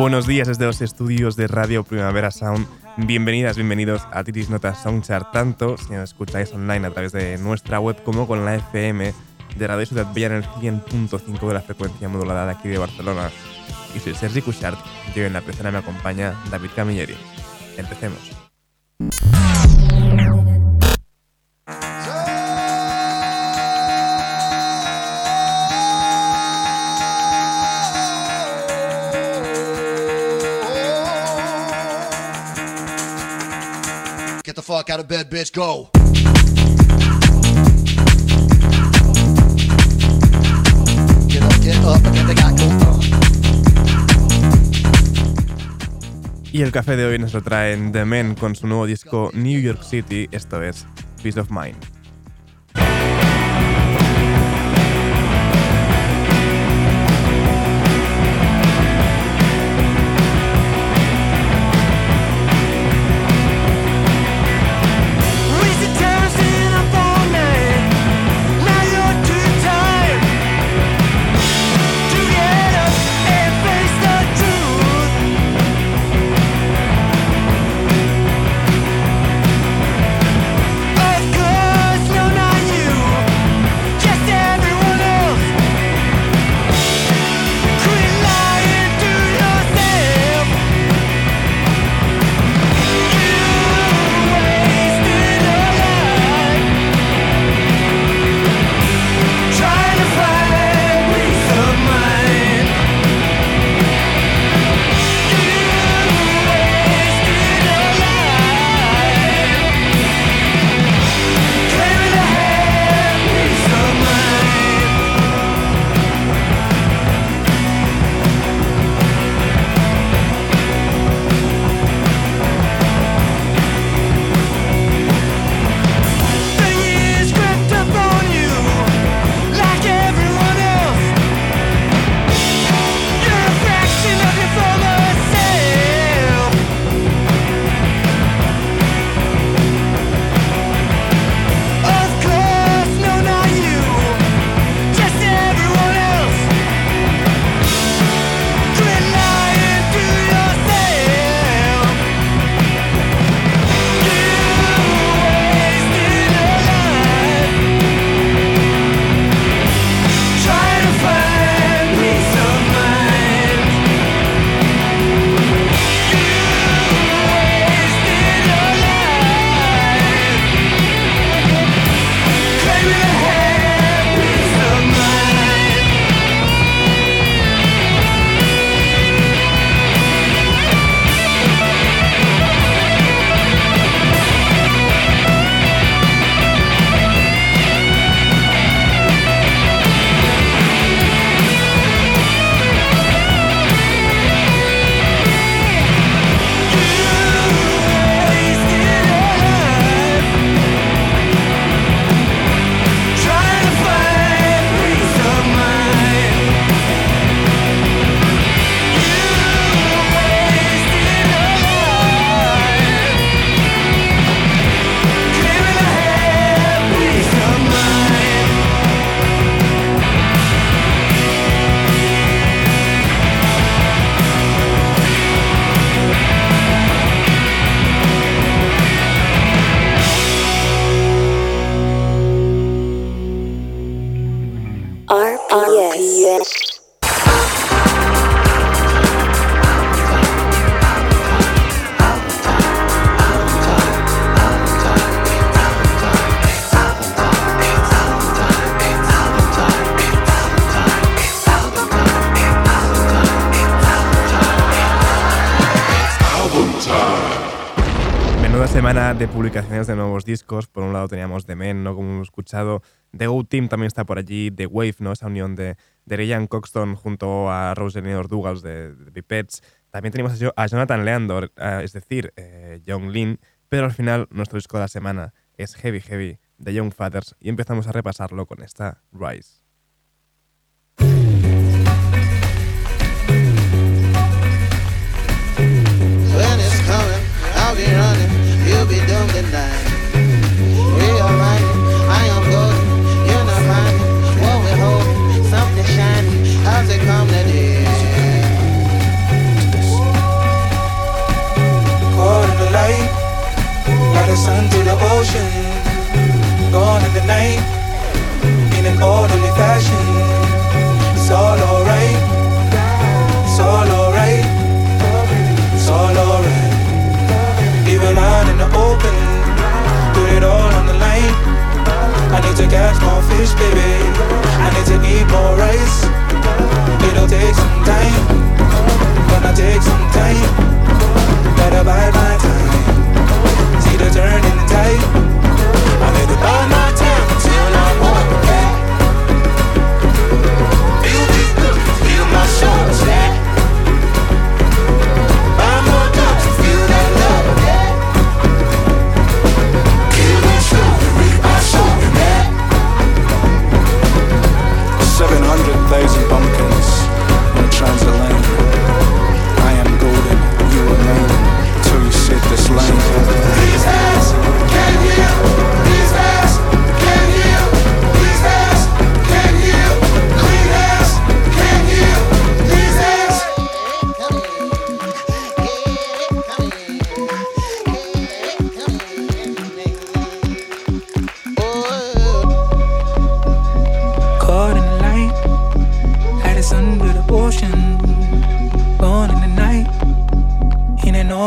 Buenos días desde los estudios de Radio Primavera Sound. Bienvenidas, bienvenidos a Titis Notas Soundchart, tanto si nos escucháis online a través de nuestra web como con la FM de Radio Ciudad Bella en el 100.5 de la frecuencia modulada de aquí de Barcelona. Y soy Sergi Cushart y en la persona me acompaña David Camilleri. Empecemos. Y el café de hoy nos lo traen The Men con su nuevo disco New York City, esto es Peace of Mind. De publicaciones de nuevos discos. Por un lado teníamos The Men, ¿no? Como hemos escuchado. The Go Team también está por allí. The Wave, ¿no? Esa unión de, de Ryan Coxton junto a Rosenor Douglas de, de Pipets. También tenemos a, Jonathan Leandor, eh, es decir, eh, Young Lin. Pero al final, nuestro disco de la semana es Heavy Heavy de Young Fathers y empezamos a repasarlo con esta Rise. The night, in an orderly fashion. It's all alright, it's all alright, it's all alright it out in the open. Put it all on the line. I need to catch more fish, baby. I need to eat more rice. It'll take some time. Gonna take some time. Better buy my time. See the turning tide.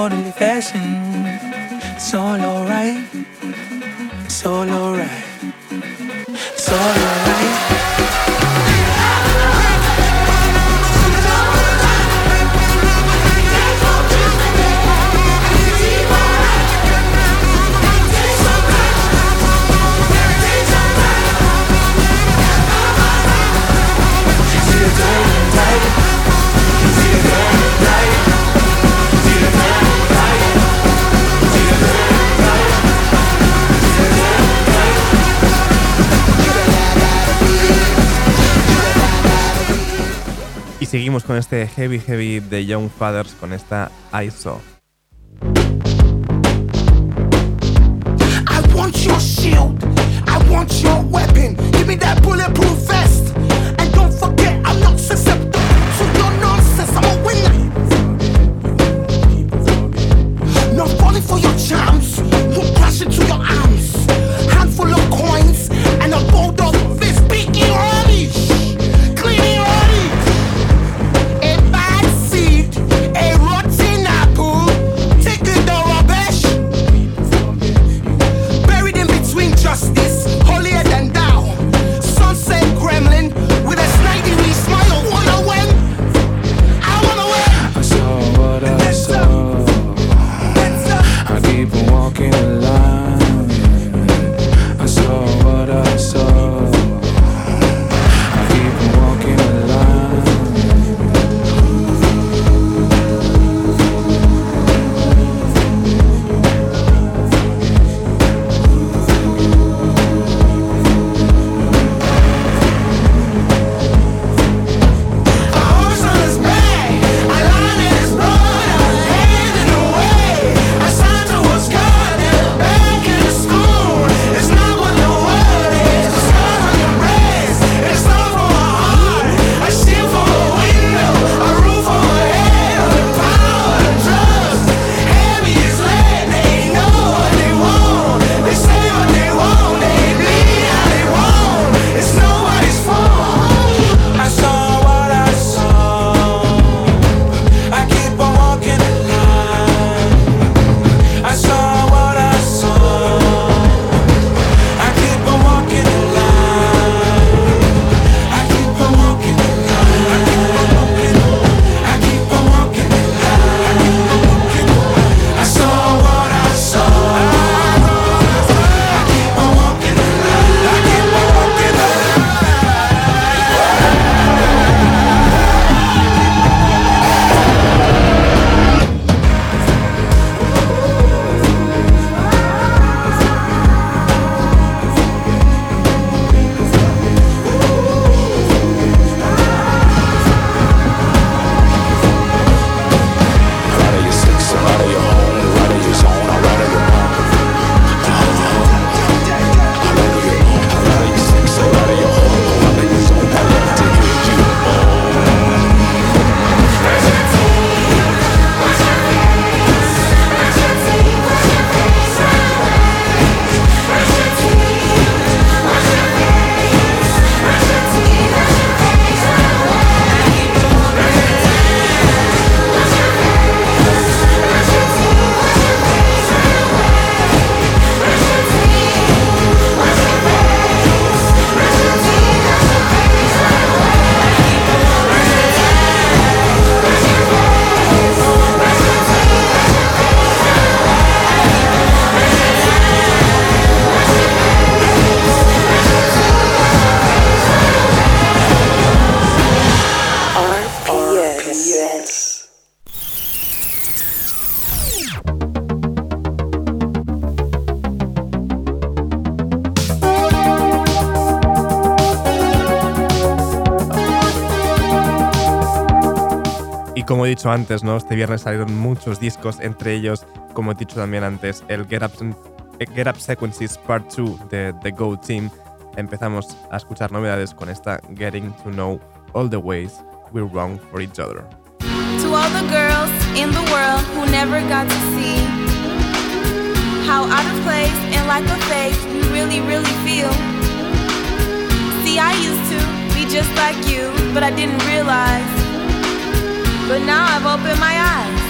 Orderly fashion. It's all alright, it's all alright, it's all alright. Seguimos con este Heavy Heavy de Young Fathers con esta ISO. I want your shield. I want your weapon. Give me that bulletproof vest. Dicho antes, ¿no? Este viernes salieron muchos discos, entre ellos, como he dicho también antes, el Get Up, eh, Get Up Sequences Part 2 de The Go Team. Empezamos a escuchar novedades con esta Getting to Know All the Ways We're Wrong for Each Other. To all the girls in the world who never got to see how out of place and like a fake we really, really feel. See, I used to be just like you, but I didn't realize. But now I've opened my eyes.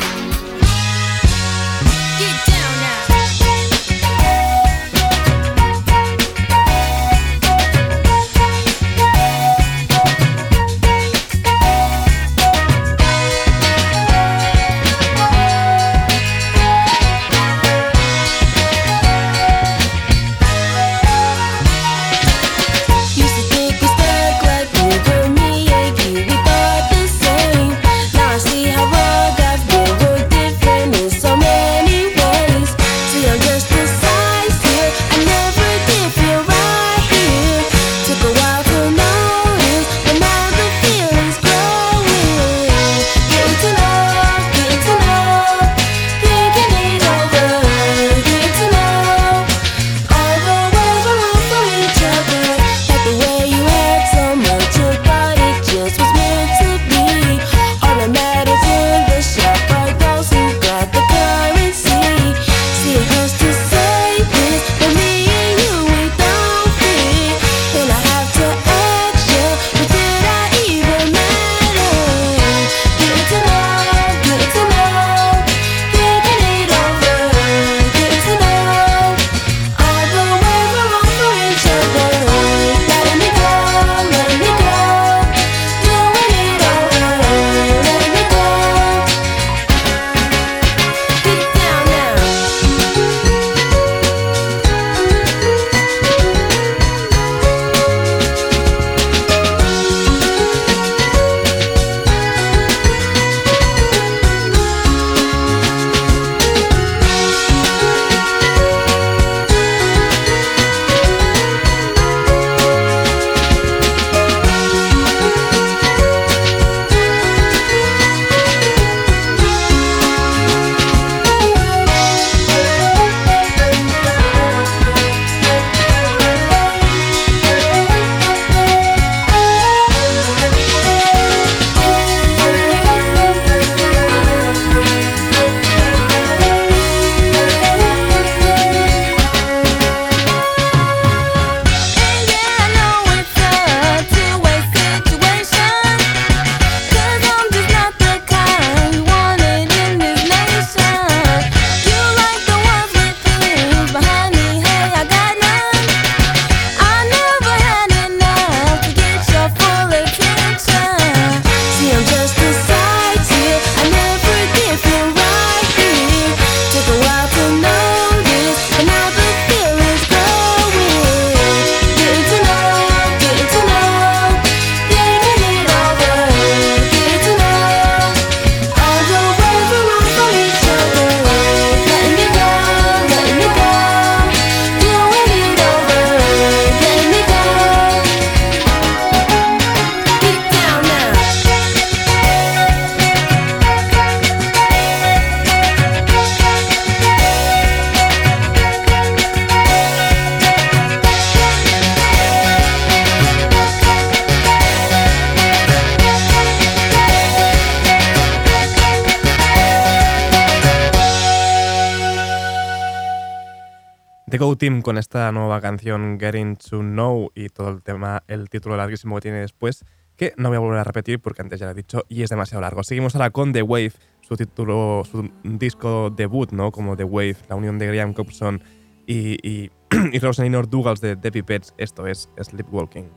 Team con esta nueva canción Getting to Know y todo el tema, el título larguísimo que tiene después, que no voy a volver a repetir porque antes ya lo he dicho y es demasiado largo. Seguimos ahora con The Wave, su título, su disco debut, ¿no? Como The Wave, la unión de Graham Cobson y, y, y Dougals de Debbie Pets. Esto es Sleepwalking.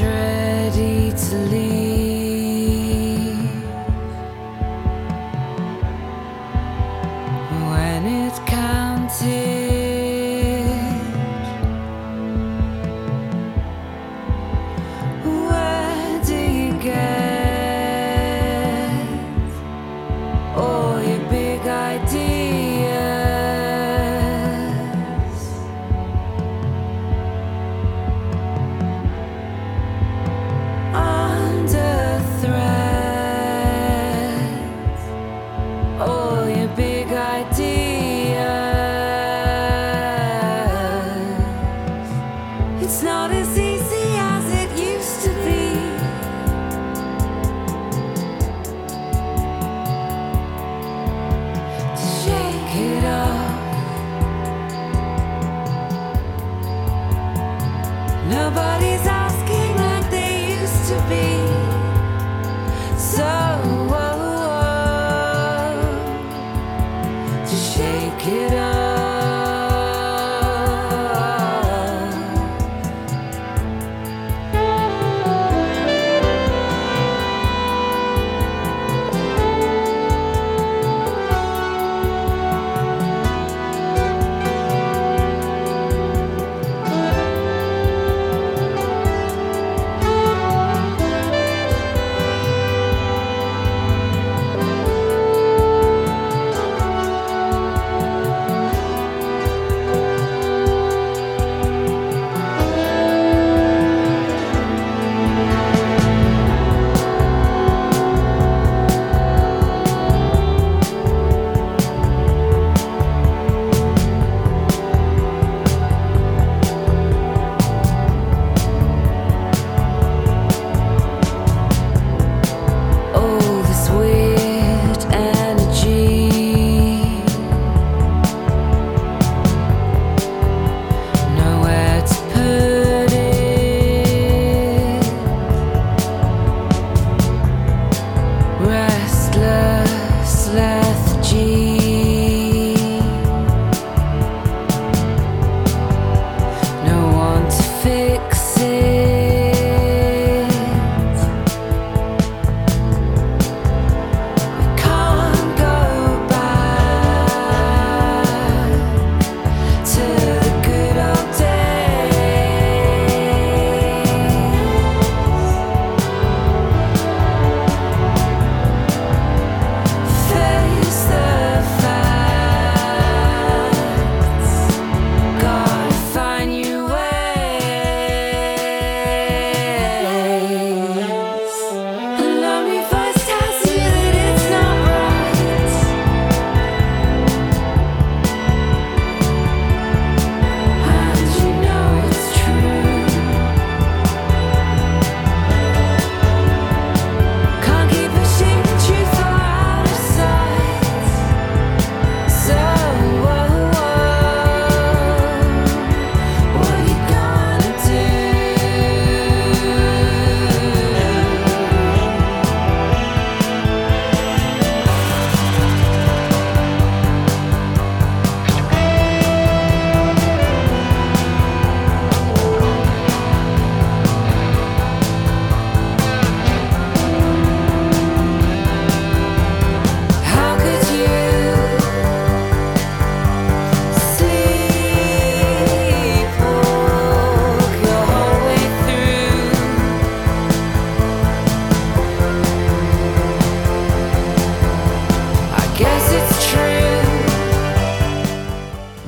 Ready to leave it's counted.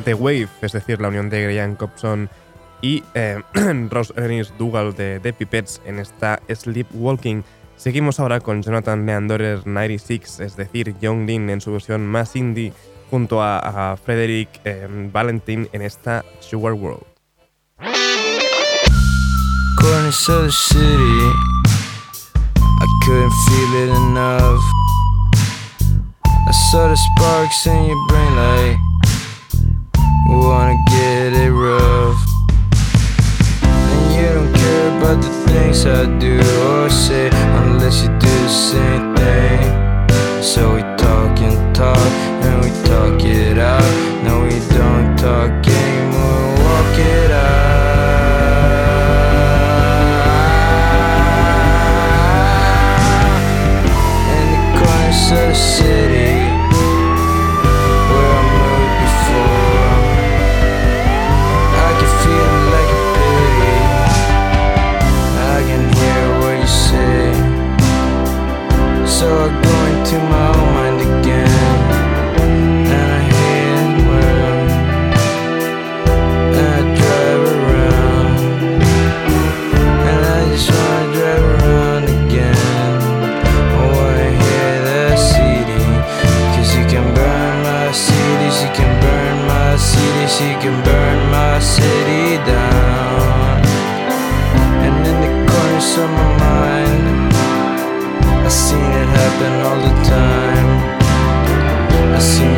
The Wave, es decir, la unión de Graham Cobson y eh, Ross Ernest Dougal de The Pipettes en esta Sleepwalking. Seguimos ahora con Jonathan Leandorer 96, es decir, Young Lin en su versión más indie, junto a, Frederick eh, Valentin en esta Sugar World. corners of the city. I couldn't feel it enough. I saw the sparks in your brain wanna get it rough. And you don't care about the things I do or say unless you do the same thing. So we talk and talk and we talk it out. No, we don't talk anymore. Walk it out. Of the city So to my happen all the time. I seen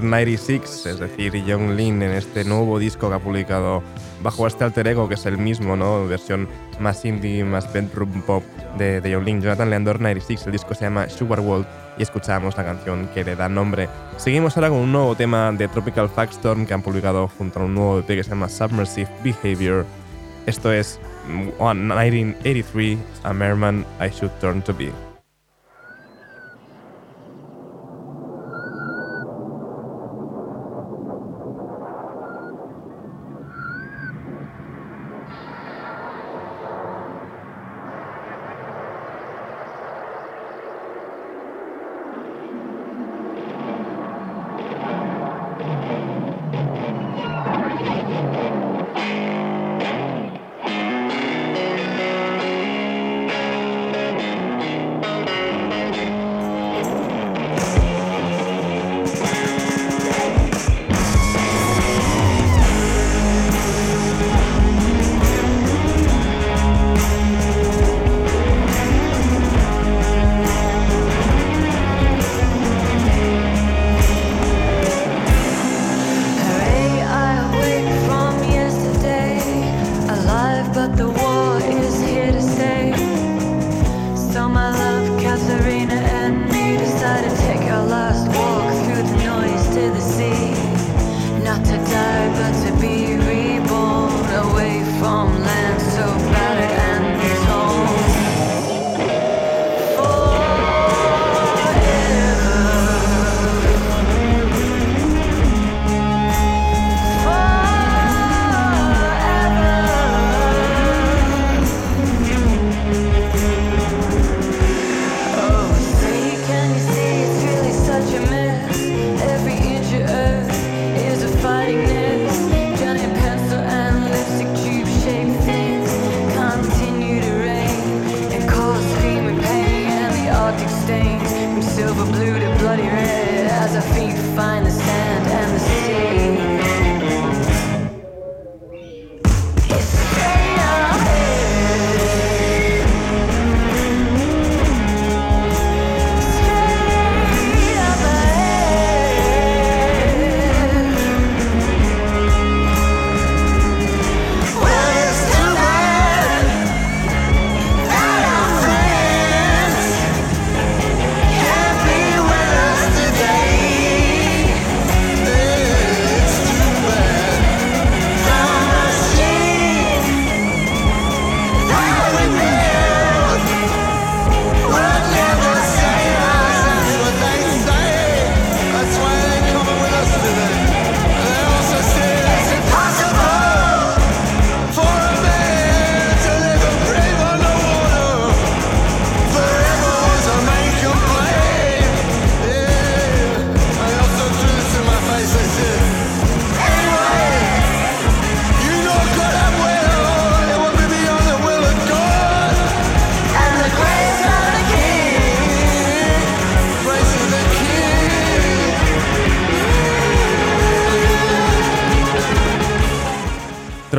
96, es decir, Young Lin en este nuevo disco que ha publicado bajo este alter ego que es el mismo, ¿no? Versión más indie, más bedroom pop de, de Young Lin. Jonathan Leandor 96, el disco se llama Sugar World y escuchamos la canción que le da nombre. Seguimos ahora con un nuevo tema de Tropical Fagstorm que han publicado junto a un nuevo EP que se llama Submersive Behavior. Esto es mm, 1983, A Merman I Should Turn to Be.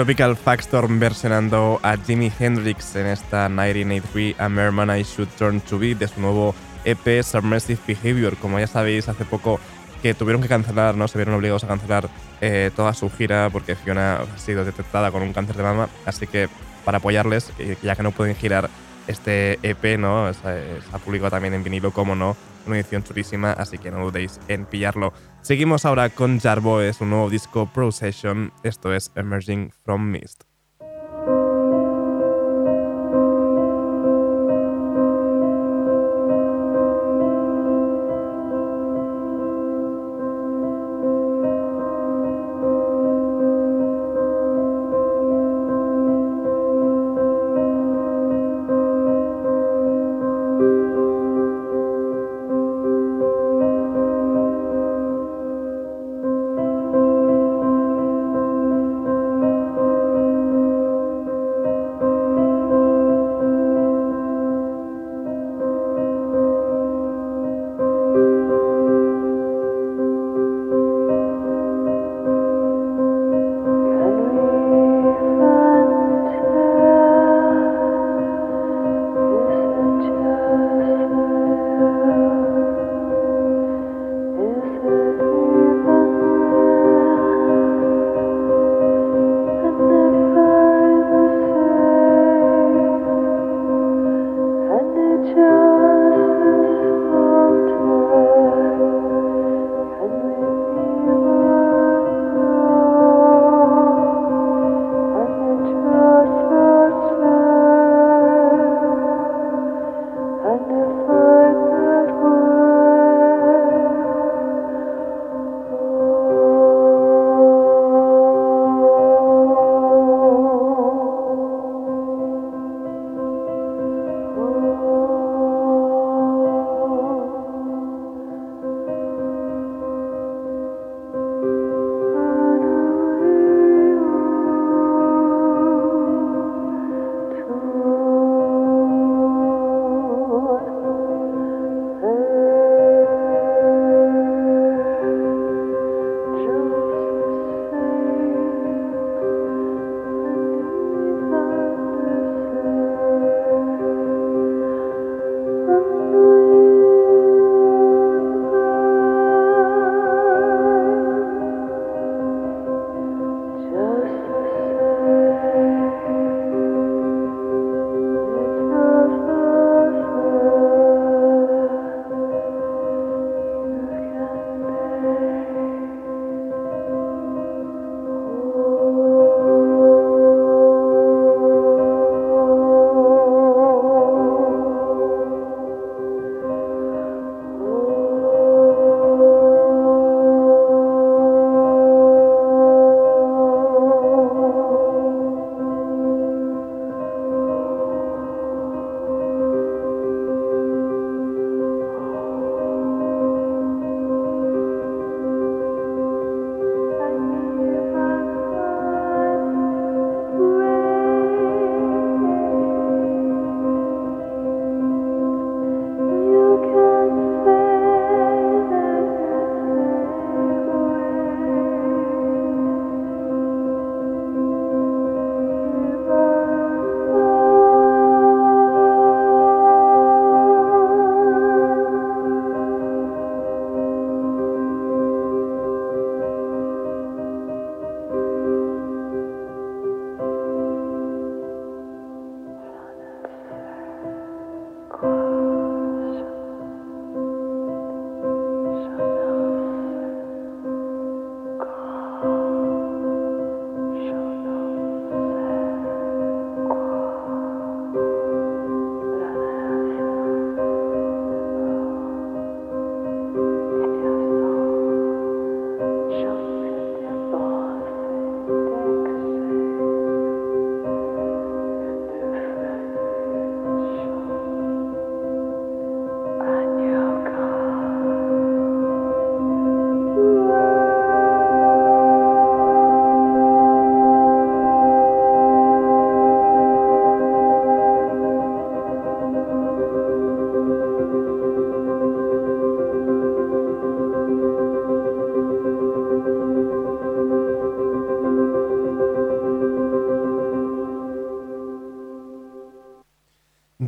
Tropical Fagstorm versionando a Jimi Hendrix en esta 1983 A Merman I Should Turn to Be de su nuevo EP Submersive Behavior. Como ya sabéis, hace poco que tuvieron que cancelar, ¿no? Se vieron obligados a cancelar eh, toda su gira porque Fiona ha sido detectada con un cáncer de mama. Así que para apoyarles, eh, ya que no pueden girar este EP, ¿no? Se, se ha publicado también en vinilo, como no, una edición chulísima, así que no dudéis en pillarlo. Seguimos ahora con Jarboe, su nuevo disco Procession. Esto es Emerging from Mist.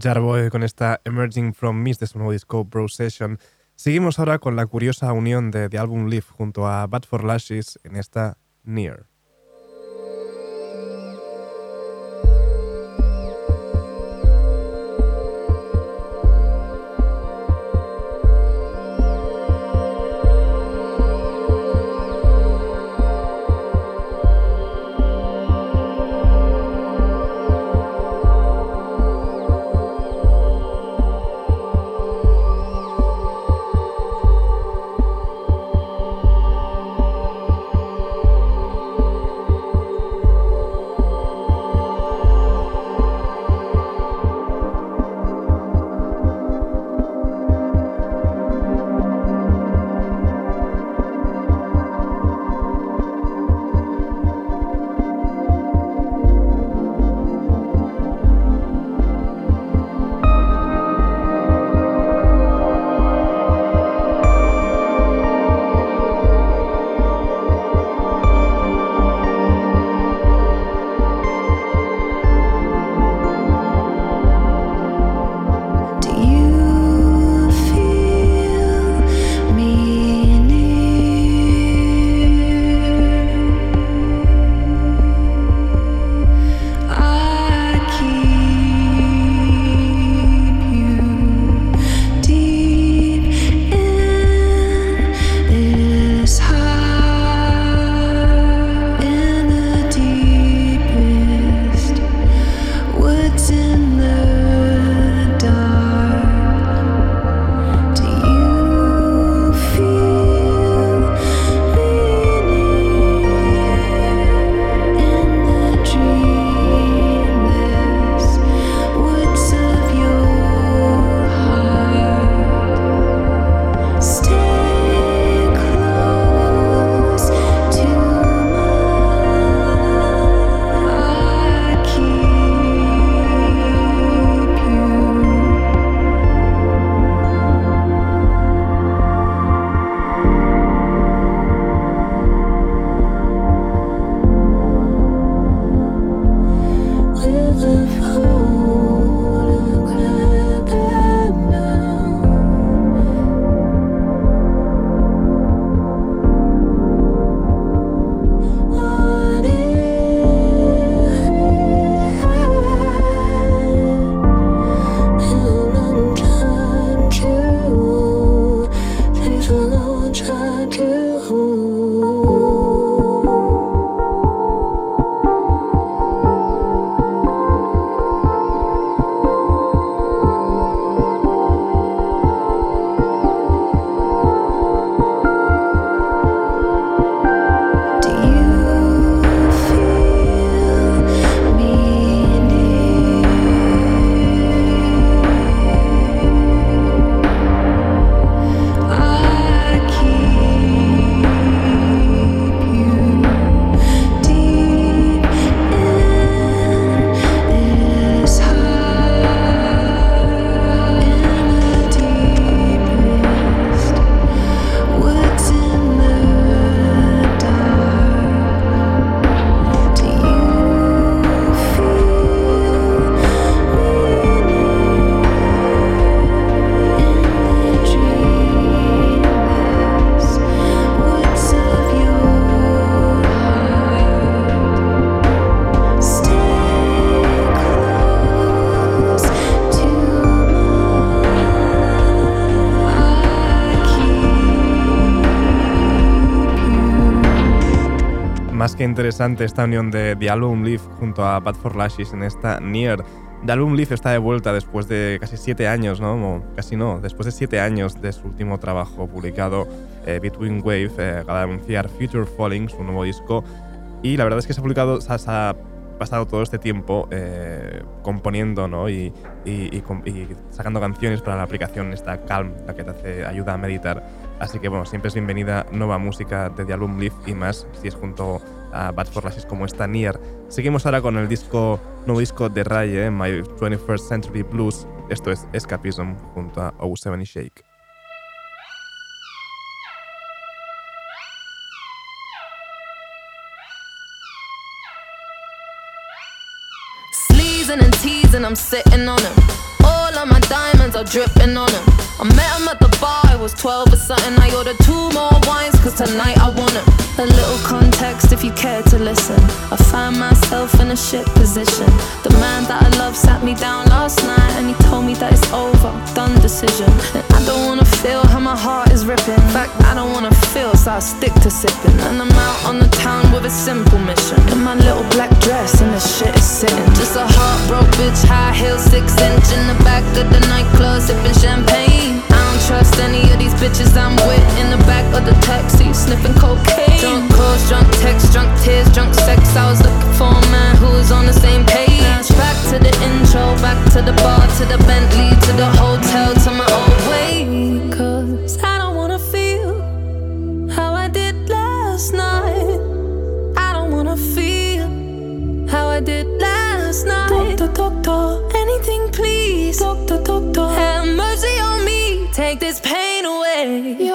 Jarboe con esta Emerging from Mist de su nuevo disco Bro Session. Seguimos ahora con la curiosa unión de The Album Leaf junto a Bad for Lashes en esta Near. Interesante esta unión de The Album Leaf junto a Bad for Lashes en esta Near. The Album Leaf está de vuelta después de casi siete años, ¿no? O casi no, después de siete años de su último trabajo publicado, eh, Between Wave, eh, acaba anunciar Future Falling, su nuevo disco. Y la verdad es que se ha publicado, se ha, se ha pasado todo este tiempo eh, componiendo ¿no? y, y- y y sacando canciones para la aplicación esta Calm, la que te hace, ayuda a meditar. Así que bueno, siempre es bienvenida nueva música de The Album Leaf y más si es junto a Bad for Lashes como esta Near. Seguimos ahora con el disco, nuevo disco de Raye, My 21st Century Blues. Esto es Escapism junto a O7 y Shake. Sleezing and teasing, I'm sitting on him. All are dripping on him. I met him at the bar, I was 12 or something. I ordered two more wines, cause tonight I want him. A little context if you care to listen. I find myself in a shit position. The man that I love sat me down last night and he told me that it's over, decision. And I don't wanna feel how my heart is ripping. In fact, I don't wanna feel, so I stick to sipping. And I'm out on the town with a simple mission. In my little black dress and the shit is sitting. Just a heartbroken bitch, high heel, six inch in the back of the nightclub, sipping champagne. Trust any of these bitches I'm with in the back of the taxi, sniffing cocaine. Drunk calls, drunk texts, drunk tears, drunk sex. I was looking for a man who was on the same page. Back to the intro, back to the bar, to the Bentley, to the hotel, to my old way. Cause I don't wanna feel how I did last night. I don't wanna feel how I did last night. Doctor, doctor, anything please. Doctor, doctor, have mercy. Take this pain away. My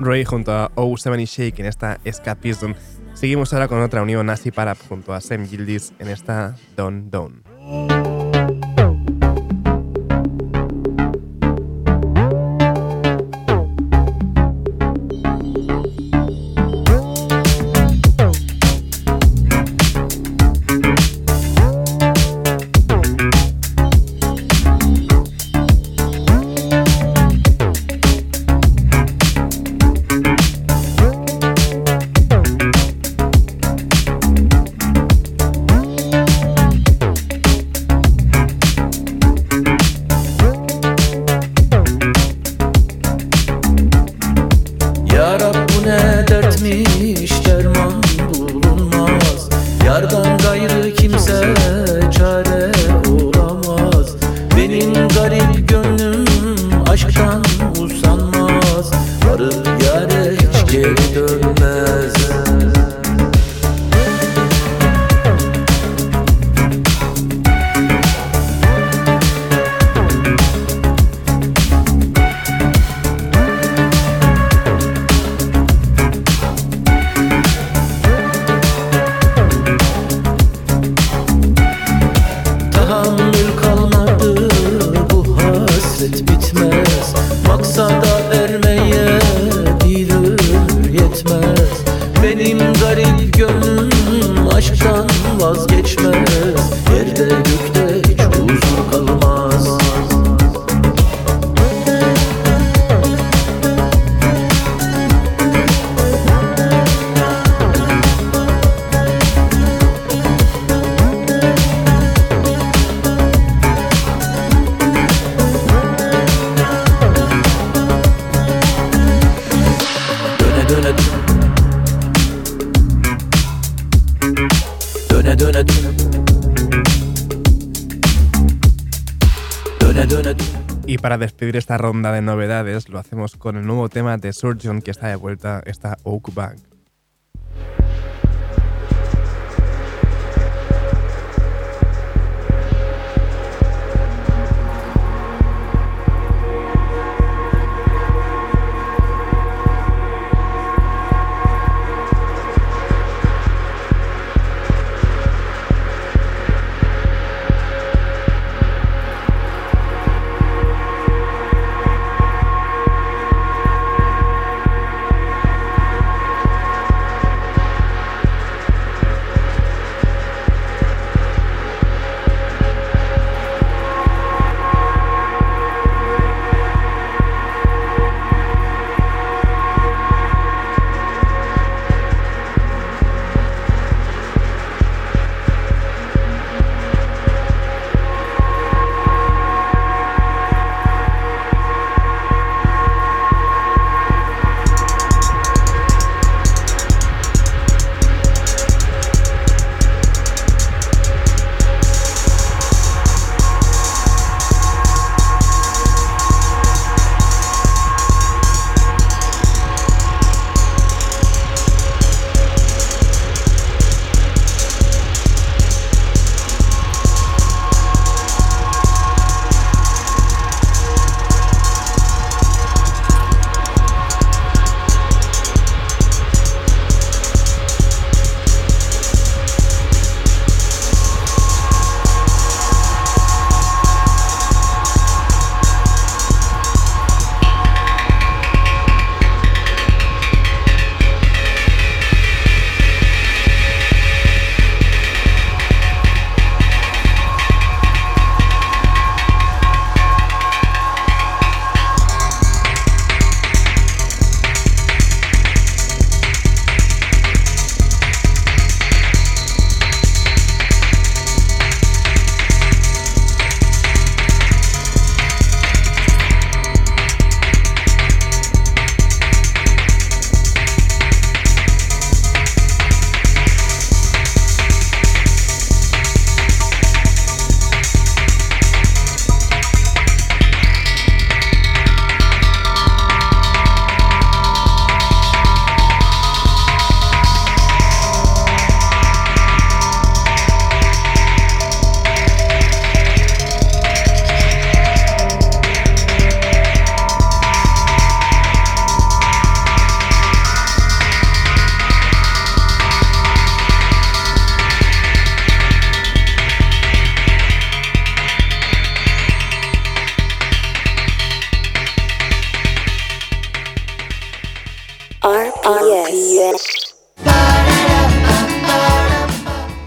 Ray junto a O7 y Shake en esta Escapism. Seguimos ahora con otra unión Nasi Parap junto a Sam Gildis en esta Don Don. Para despedir esta ronda de novedades, lo hacemos con el nuevo tema de Surgeon que está de vuelta, esta Oak Bank.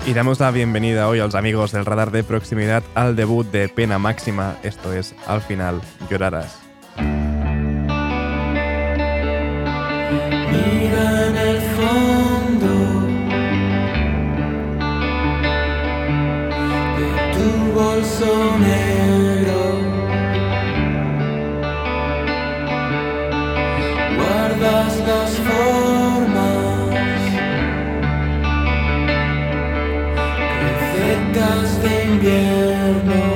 Y damos la bienvenida hoy a los amigos del radar de proximidad al debut de Pena Máxima, esto es Al final llorarás. Mira en el fondo de tu bolso negro, guardas las fotos. De invierno.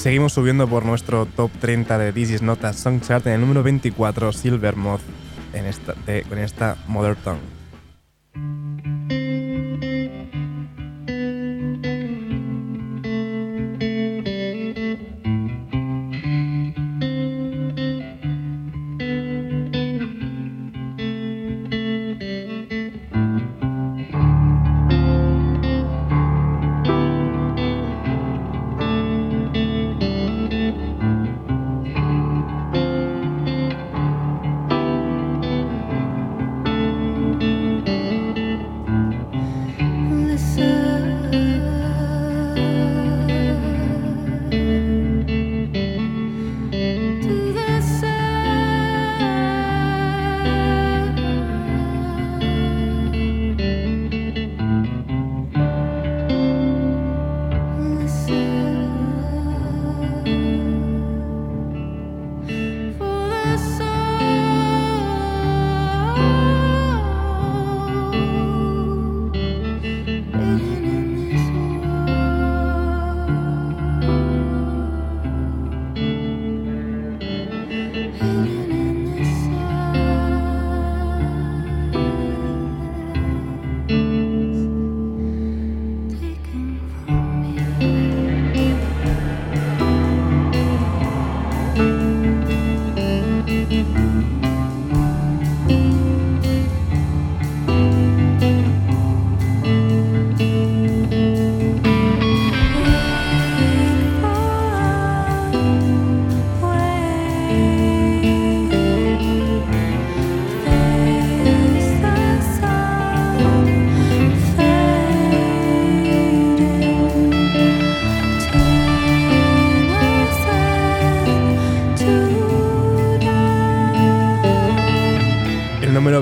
Seguimos subiendo por nuestro top 30 de This Is Not a Song Chart en el número 24, Silvermoth, en esta, de- con esta Mother Tongue.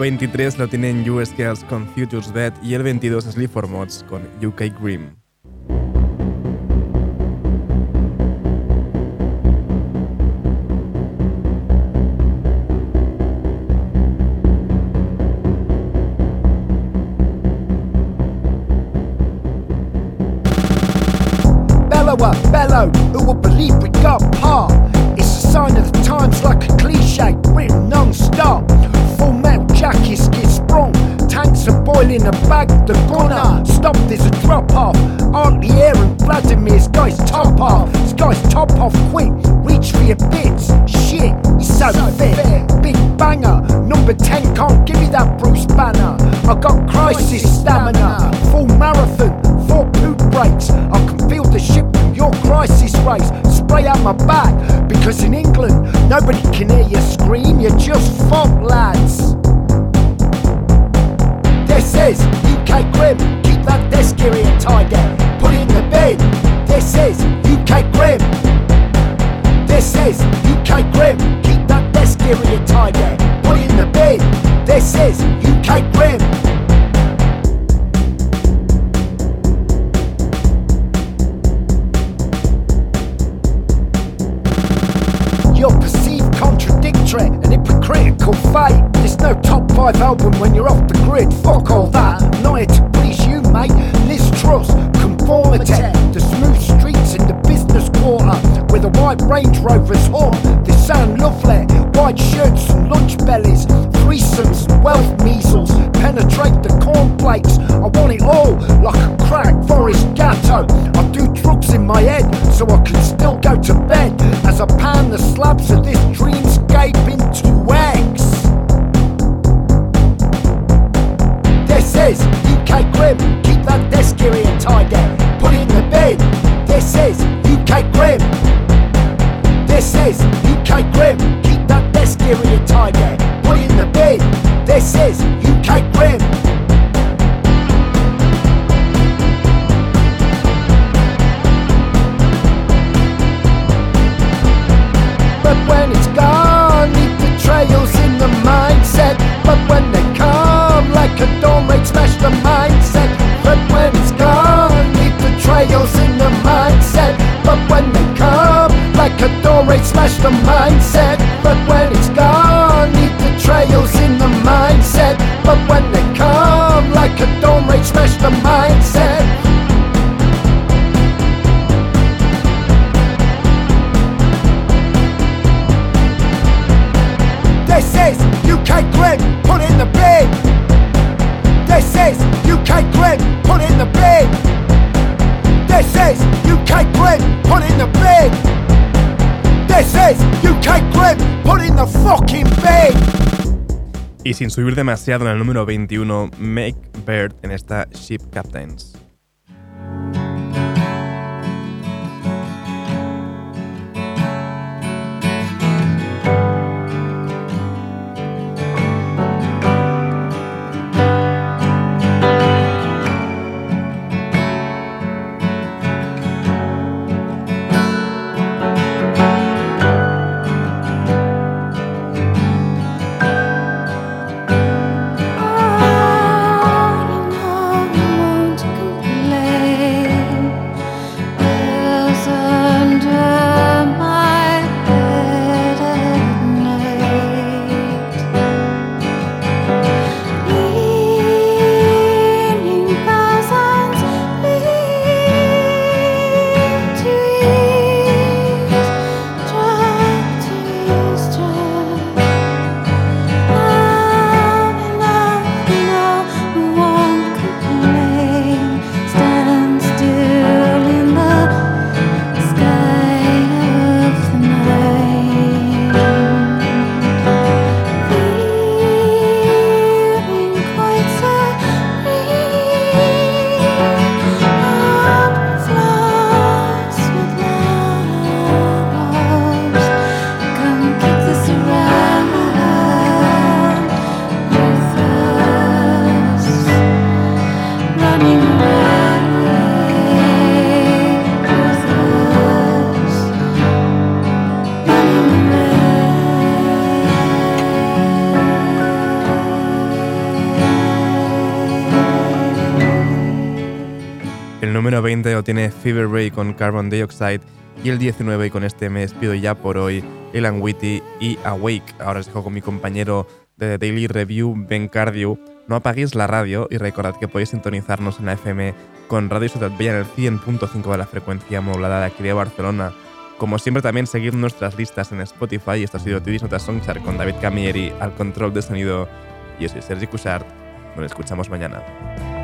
23 lo tienen US Girls con Futures Bet y el 22 Sleaford Mods con UK Grim. bellower, bellow, who will believe we got par? It's a sign of the times like a cliche, written non-stop. Tanks are boiling a bag, the gunner. Stop, there's a drop off. Aren't Air and Vladimir's guy's top off. This guy's top off quick, reach for your bits. Shit, he's so, fit. Big banger, number 10 can't give me that Bruce Banner. I got crisis stamina, full marathon, four poop breaks. I can feel the ship from your crisis race. Spray out my back, because in England, nobody can hear you scream, you're just fuck lads. This is UK Grim, keep that desk area tidy. Put it in the bin. This is UK Grim. This is UK Grim, keep that desk area tidy. Put it in the bin. This is UK Grim. Hypocritical fate. There's no top five album when you're off the grid. Fuck all that. Not here to please you, mate. Liz Truss, conformity. The smooth the quarter with a white Range Rover's hum. They sound lovely. White shirts and lunch bellies. Threesomes and wealth measles. Penetrate the cornflakes. I want it all like a crack forest gatto. I do drugs in my head so I can still go to bed as I pan the slabs of this dreamscape into eggs. This is is UK Grim. Keep that desk area tidy. Put it in the bin. This is UK Grim. Like a dawn raid, smash the mindset. But when it's gone, leave the trails in the mindset. But when they come, like a dawn raid, smash the mindset. This is UK Grim, put in the bin. This is UK Grim, put in the bin. This is UK Grim, put in the bin. Y sin subir demasiado en el número 21, Make Bird en esta Ship Captains. 20 lo tiene Fever Ray con Carbon Dioxide y el 19 y con este me despido ya por hoy, Elan Witty y Awake. Ahora os dejo con mi compañero de The Daily Review, Ben Cardio. No apaguéis la radio y recordad que podéis sintonizarnos en la FM con Radio Ciudad Bella en el 100.5 de la frecuencia modulada de aquí de Barcelona. Como siempre también seguid nuestras listas en Spotify. Esto ha sido Tidis Notas Songchart con David Camilleri al control de sonido. Yo soy Sergi Cushart. Nos escuchamos mañana.